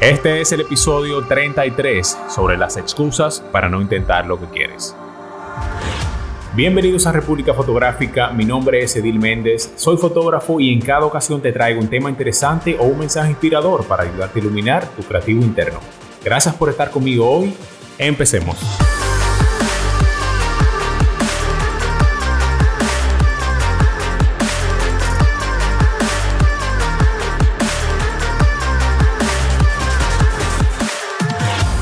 Este es el episodio 33 sobre las excusas para no intentar lo que quieres. Bienvenidos a República Fotográfica, mi nombre es Edil Méndez, soy fotógrafo y en cada ocasión te traigo un tema interesante o un mensaje inspirador para ayudarte a iluminar tu creativo interno. Gracias por estar conmigo hoy, empecemos.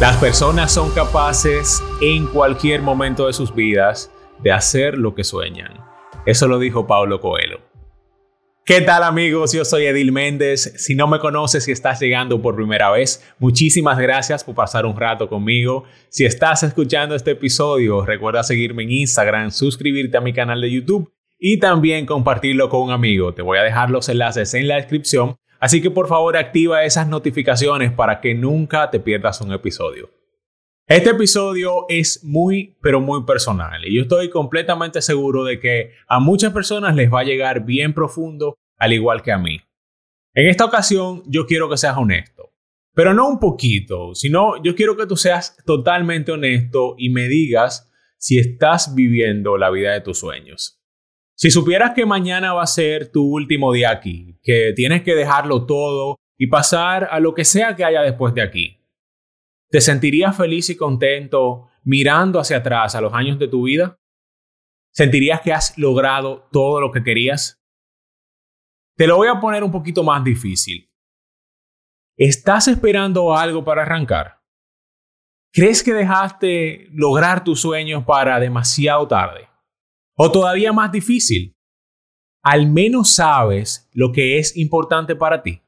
Las personas son capaces en cualquier momento de sus vidas de hacer lo que sueñan. Eso lo dijo Pablo Coelho. ¿Qué tal amigos? Yo soy Edil Méndez. Si no me conoces y estás llegando por primera vez, muchísimas gracias por pasar un rato conmigo. Si estás escuchando este episodio, recuerda seguirme en Instagram, suscribirte a mi canal de YouTube y también compartirlo con un amigo. Te voy a dejar los enlaces en la descripción Así que por favor activa esas notificaciones para que nunca te pierdas un episodio. Este episodio es muy, pero muy personal y yo estoy completamente seguro de que a muchas personas les va a llegar bien profundo, al igual que a mí. En esta ocasión yo quiero que seas honesto, pero no un poquito, sino yo quiero que tú seas totalmente honesto y me digas si estás viviendo la vida de tus sueños. Si supieras que mañana va a ser tu último día aquí, que tienes que dejarlo todo y pasar a lo que sea que haya después de aquí, ¿te sentirías feliz y contento mirando hacia atrás a los años de tu vida? ¿Sentirías que has logrado todo lo que querías? Te lo voy a poner un poquito más difícil. ¿Estás esperando algo para arrancar? ¿Crees que dejaste lograr tus sueños para demasiado tarde? O todavía más difícil, al menos sabes lo que es importante para ti.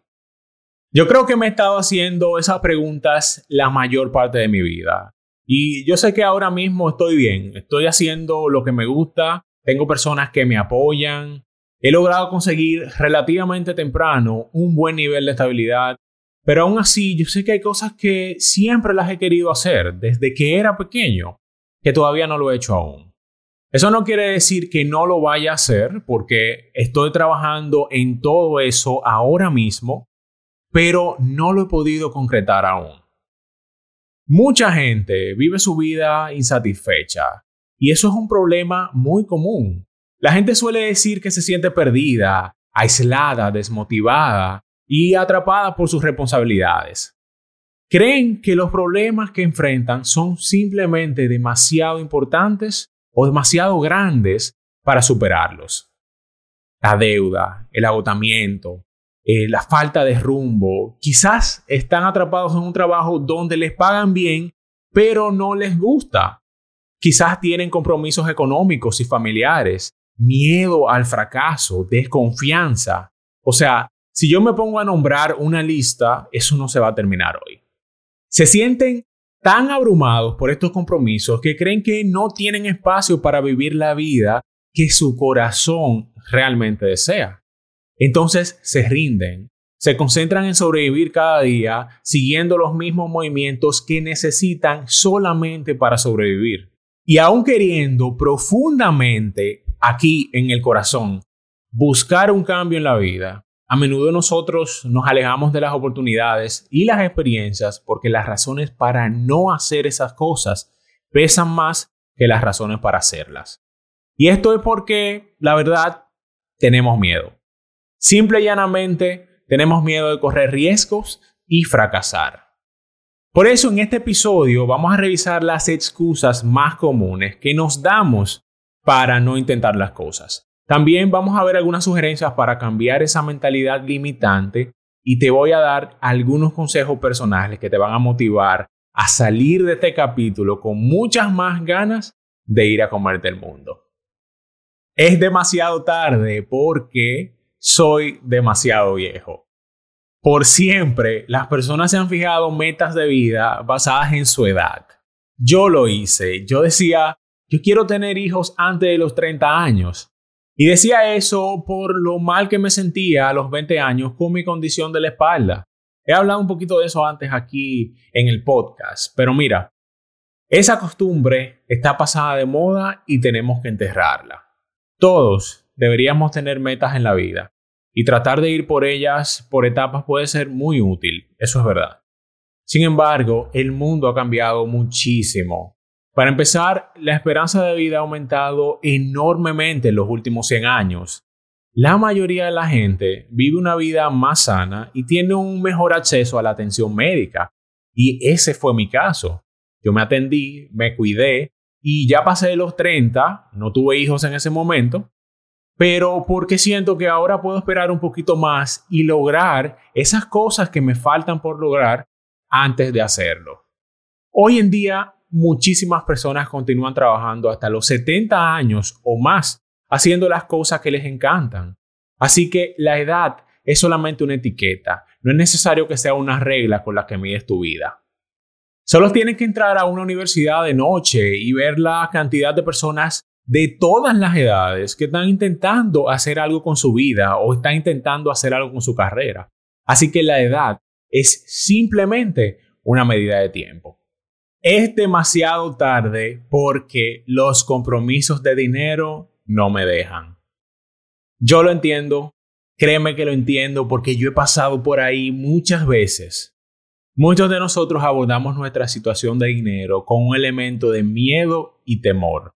Yo creo que me he estado haciendo esas preguntas la mayor parte de mi vida. Y yo sé que ahora mismo estoy bien, estoy haciendo lo que me gusta, tengo personas que me apoyan, he logrado conseguir relativamente temprano un buen nivel de estabilidad, pero aún así yo sé que hay cosas que siempre las he querido hacer desde que era pequeño, que todavía no lo he hecho aún. Eso no quiere decir que no lo vaya a hacer, porque estoy trabajando en todo eso ahora mismo, pero no lo he podido concretar aún. Mucha gente vive su vida insatisfecha y eso es un problema muy común. La gente suele decir que se siente perdida, aislada, desmotivada y atrapada por sus responsabilidades. Creen que los problemas que enfrentan son simplemente demasiado importantes o demasiado grandes para superarlos. La deuda, el agotamiento, eh, la falta de rumbo, quizás están atrapados en un trabajo donde les pagan bien, pero no les gusta. Quizás tienen compromisos económicos y familiares, miedo al fracaso, desconfianza. O sea, si yo me pongo a nombrar una lista, eso no se va a terminar hoy. Se sienten tan abrumados por estos compromisos que creen que no tienen espacio para vivir la vida que su corazón realmente desea. Entonces se rinden, se concentran en sobrevivir cada día siguiendo los mismos movimientos que necesitan solamente para sobrevivir. Y aún queriendo profundamente aquí en el corazón buscar un cambio en la vida, a menudo nosotros nos alejamos de las oportunidades y las experiencias porque las razones para no hacer esas cosas pesan más que las razones para hacerlas. Y esto es porque, la verdad, tenemos miedo. Simple y llanamente, tenemos miedo de correr riesgos y fracasar. Por eso en este episodio vamos a revisar las excusas más comunes que nos damos para no intentar las cosas. También vamos a ver algunas sugerencias para cambiar esa mentalidad limitante y te voy a dar algunos consejos personales que te van a motivar a salir de este capítulo con muchas más ganas de ir a comerte el mundo. Es demasiado tarde porque soy demasiado viejo. Por siempre, las personas se han fijado metas de vida basadas en su edad. Yo lo hice. Yo decía, yo quiero tener hijos antes de los 30 años. Y decía eso por lo mal que me sentía a los 20 años con mi condición de la espalda. He hablado un poquito de eso antes aquí en el podcast, pero mira, esa costumbre está pasada de moda y tenemos que enterrarla. Todos deberíamos tener metas en la vida y tratar de ir por ellas por etapas puede ser muy útil, eso es verdad. Sin embargo, el mundo ha cambiado muchísimo. Para empezar, la esperanza de vida ha aumentado enormemente en los últimos 100 años. La mayoría de la gente vive una vida más sana y tiene un mejor acceso a la atención médica. Y ese fue mi caso. Yo me atendí, me cuidé y ya pasé de los 30, no tuve hijos en ese momento, pero porque siento que ahora puedo esperar un poquito más y lograr esas cosas que me faltan por lograr antes de hacerlo. Hoy en día, muchísimas personas continúan trabajando hasta los 70 años o más haciendo las cosas que les encantan. Así que la edad es solamente una etiqueta, no es necesario que sea una regla con la que mides tu vida. Solo tienes que entrar a una universidad de noche y ver la cantidad de personas de todas las edades que están intentando hacer algo con su vida o están intentando hacer algo con su carrera. Así que la edad es simplemente una medida de tiempo. Es demasiado tarde porque los compromisos de dinero no me dejan. Yo lo entiendo, créeme que lo entiendo porque yo he pasado por ahí muchas veces. Muchos de nosotros abordamos nuestra situación de dinero con un elemento de miedo y temor.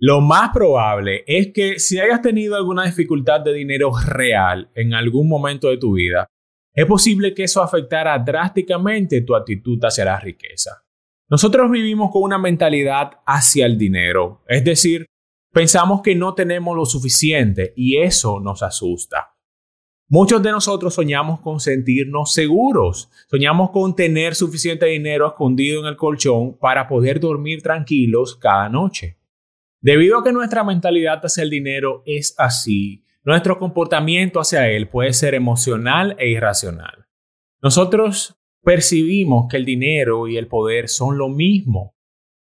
Lo más probable es que si hayas tenido alguna dificultad de dinero real en algún momento de tu vida, es posible que eso afectara drásticamente tu actitud hacia la riqueza. Nosotros vivimos con una mentalidad hacia el dinero, es decir, Pensamos que no tenemos lo suficiente y eso nos asusta. Muchos de nosotros soñamos con sentirnos seguros, soñamos con tener suficiente dinero escondido en el colchón para poder dormir tranquilos cada noche. Debido a que nuestra mentalidad hacia el dinero es así, nuestro comportamiento hacia él puede ser emocional e irracional. Nosotros percibimos que el dinero y el poder son lo mismo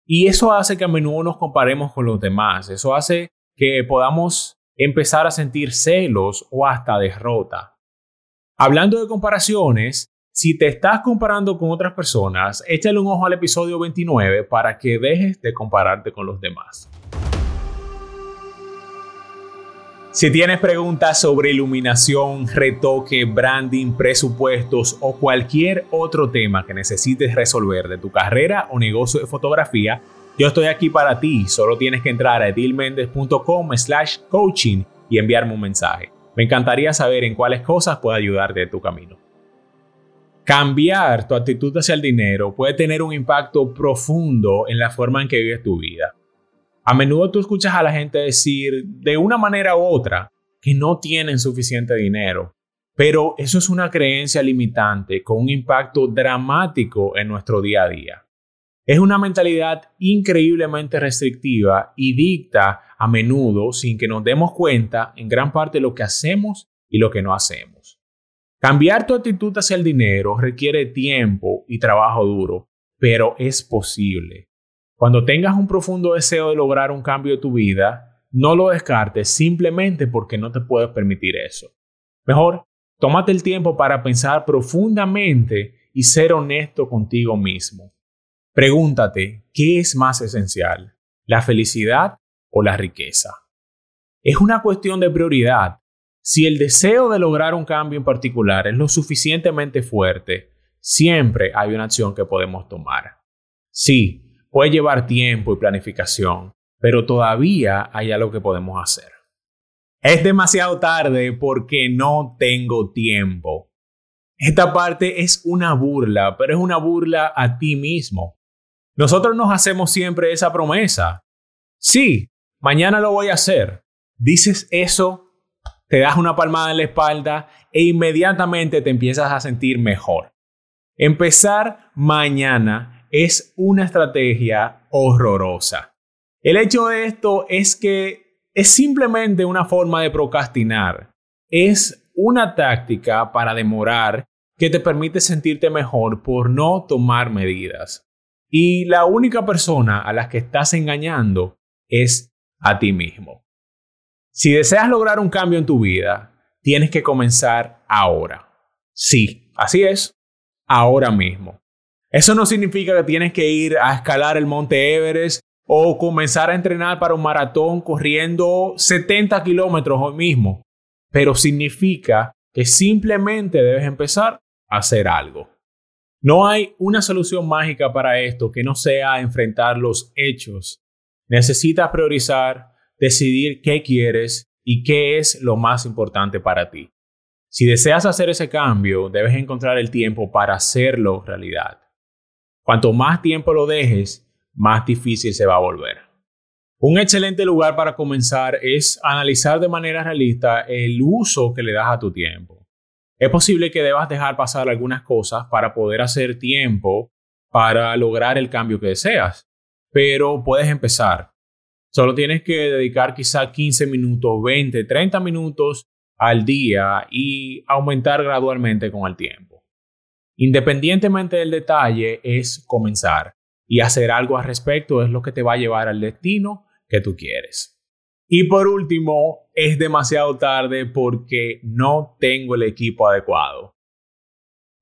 y eso hace que a menudo nos comparemos con los demás. Eso hace que podamos empezar a sentir celos o hasta derrota. Hablando de comparaciones, si te estás comparando con otras personas, échale un ojo al episodio 29 para que dejes de compararte con los demás. Si tienes preguntas sobre iluminación, retoque, branding, presupuestos o cualquier otro tema que necesites resolver de tu carrera o negocio de fotografía, yo estoy aquí para ti. Solo tienes que entrar a edilmendez.com slash coaching y enviarme un mensaje. Me encantaría saber en cuáles cosas puedo ayudarte en tu camino. Cambiar tu actitud hacia el dinero puede tener un impacto profundo en la forma en que vives tu vida. A menudo tú escuchas a la gente decir de una manera u otra que no tienen suficiente dinero, pero eso es una creencia limitante con un impacto dramático en nuestro día a día. Es una mentalidad increíblemente restrictiva y dicta a menudo, sin que nos demos cuenta, en gran parte lo que hacemos y lo que no hacemos. Cambiar tu actitud hacia el dinero requiere tiempo y trabajo duro, pero es posible. Cuando tengas un profundo deseo de lograr un cambio de tu vida, no lo descartes simplemente porque no te puedes permitir eso. Mejor, tómate el tiempo para pensar profundamente y ser honesto contigo mismo. Pregúntate, ¿qué es más esencial? ¿La felicidad o la riqueza? Es una cuestión de prioridad. Si el deseo de lograr un cambio en particular es lo suficientemente fuerte, siempre hay una acción que podemos tomar. Sí, Puede llevar tiempo y planificación, pero todavía hay algo que podemos hacer. Es demasiado tarde porque no tengo tiempo. Esta parte es una burla, pero es una burla a ti mismo. Nosotros nos hacemos siempre esa promesa. Sí, mañana lo voy a hacer. Dices eso, te das una palmada en la espalda e inmediatamente te empiezas a sentir mejor. Empezar mañana es una estrategia horrorosa. El hecho de esto es que es simplemente una forma de procrastinar. Es una táctica para demorar que te permite sentirte mejor por no tomar medidas. Y la única persona a la que estás engañando es a ti mismo. Si deseas lograr un cambio en tu vida, tienes que comenzar ahora. Sí, así es, ahora mismo. Eso no significa que tienes que ir a escalar el monte Everest o comenzar a entrenar para un maratón corriendo 70 kilómetros hoy mismo, pero significa que simplemente debes empezar a hacer algo. No hay una solución mágica para esto que no sea enfrentar los hechos. Necesitas priorizar, decidir qué quieres y qué es lo más importante para ti. Si deseas hacer ese cambio, debes encontrar el tiempo para hacerlo realidad. Cuanto más tiempo lo dejes, más difícil se va a volver. Un excelente lugar para comenzar es analizar de manera realista el uso que le das a tu tiempo. Es posible que debas dejar pasar algunas cosas para poder hacer tiempo para lograr el cambio que deseas, pero puedes empezar. Solo tienes que dedicar quizá 15 minutos, 20, 30 minutos al día y aumentar gradualmente con el tiempo. Independientemente del detalle, es comenzar y hacer algo al respecto es lo que te va a llevar al destino que tú quieres. Y por último, es demasiado tarde porque no tengo el equipo adecuado.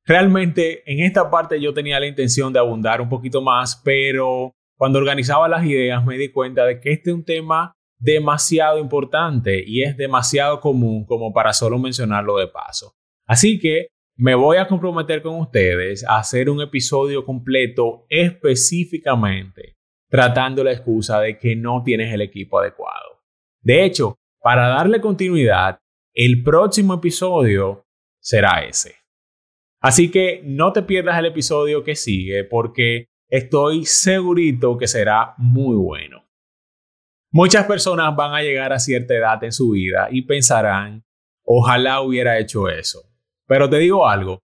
Realmente en esta parte yo tenía la intención de abundar un poquito más, pero cuando organizaba las ideas me di cuenta de que este es un tema demasiado importante y es demasiado común como para solo mencionarlo de paso. Así que me voy a comprometer con ustedes a hacer un episodio completo específicamente tratando la excusa de que no tienes el equipo adecuado. De hecho, para darle continuidad, el próximo episodio será ese. Así que no te pierdas el episodio que sigue porque estoy segurito que será muy bueno. Muchas personas van a llegar a cierta edad en su vida y pensarán, ojalá hubiera hecho eso. Pero te digo algo,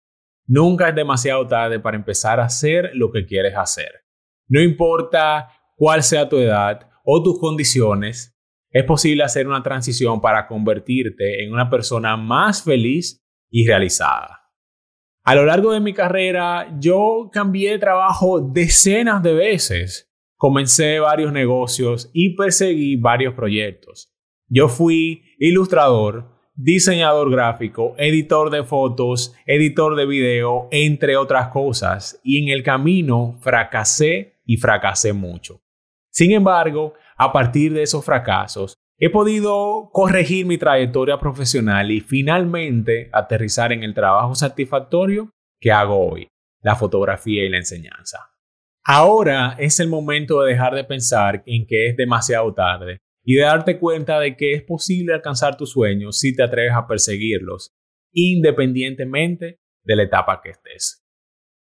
nunca es demasiado tarde para empezar a hacer lo que quieres hacer. No importa cuál sea tu edad o tus condiciones, es posible hacer una transición para convertirte en una persona más feliz y realizada. A lo largo de mi carrera, yo cambié de trabajo decenas de veces. Comencé varios negocios y perseguí varios proyectos. Yo fui ilustrador, diseñador gráfico, editor de fotos, editor de video, entre otras cosas, y en el camino fracasé y fracasé mucho. Sin embargo, a partir de esos fracasos, he podido corregir mi trayectoria profesional y finalmente aterrizar en el trabajo satisfactorio que hago hoy, la fotografía y la enseñanza. Ahora es el momento de dejar de pensar en que es demasiado tarde y de darte cuenta de que es posible alcanzar tus sueños si te atreves a perseguirlos, independientemente de la etapa que estés.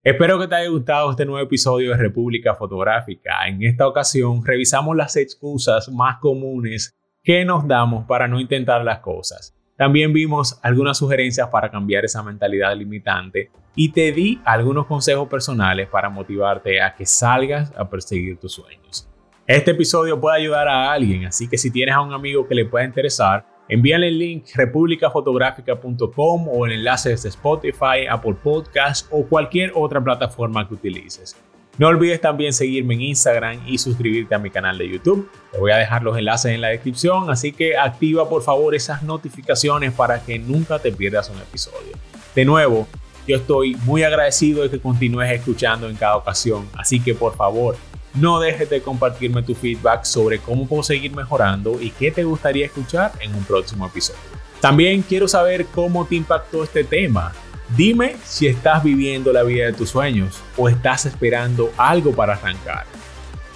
Espero que te haya gustado este nuevo episodio de República Fotográfica. En esta ocasión revisamos las excusas más comunes que nos damos para no intentar las cosas. También vimos algunas sugerencias para cambiar esa mentalidad limitante y te di algunos consejos personales para motivarte a que salgas a perseguir tus sueños. Este episodio puede ayudar a alguien, así que si tienes a un amigo que le pueda interesar, Envíale el link republicafotográfica.com o el enlace desde Spotify, Apple Podcasts o cualquier otra plataforma que utilices. No olvides también seguirme en Instagram y suscribirte a mi canal de YouTube. Te voy a dejar los enlaces en la descripción, así que activa por favor esas notificaciones para que nunca te pierdas un episodio. De nuevo, yo estoy muy agradecido de que continúes escuchando en cada ocasión, así que por favor, no dejes de compartirme tu feedback sobre cómo puedo seguir mejorando y qué te gustaría escuchar en un próximo episodio. También quiero saber cómo te impactó este tema. Dime si estás viviendo la vida de tus sueños o estás esperando algo para arrancar.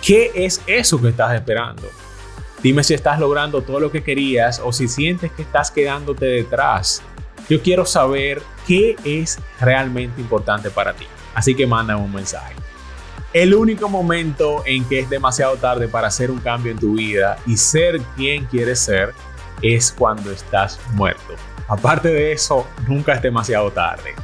¿Qué es eso que estás esperando? Dime si estás logrando todo lo que querías o si sientes que estás quedándote detrás. Yo quiero saber qué es realmente importante para ti. Así que manda un mensaje. El único momento en que es demasiado tarde para hacer un cambio en tu vida y ser quien quieres ser es cuando estás muerto. Aparte de eso, nunca es demasiado tarde.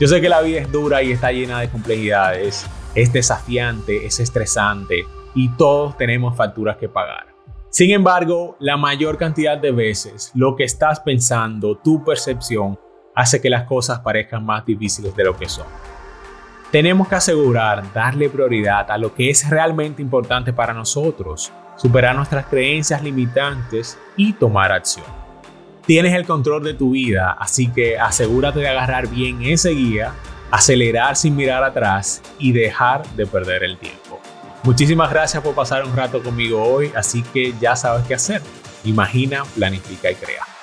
Yo sé que la vida es dura y está llena de complejidades, es desafiante, es estresante y todos tenemos facturas que pagar. Sin embargo, la mayor cantidad de veces lo que estás pensando, tu percepción, hace que las cosas parezcan más difíciles de lo que son. Tenemos que asegurar darle prioridad a lo que es realmente importante para nosotros, superar nuestras creencias limitantes y tomar acción. Tienes el control de tu vida, así que asegúrate de agarrar bien ese guía, acelerar sin mirar atrás y dejar de perder el tiempo. Muchísimas gracias por pasar un rato conmigo hoy, así que ya sabes qué hacer. Imagina, planifica y crea.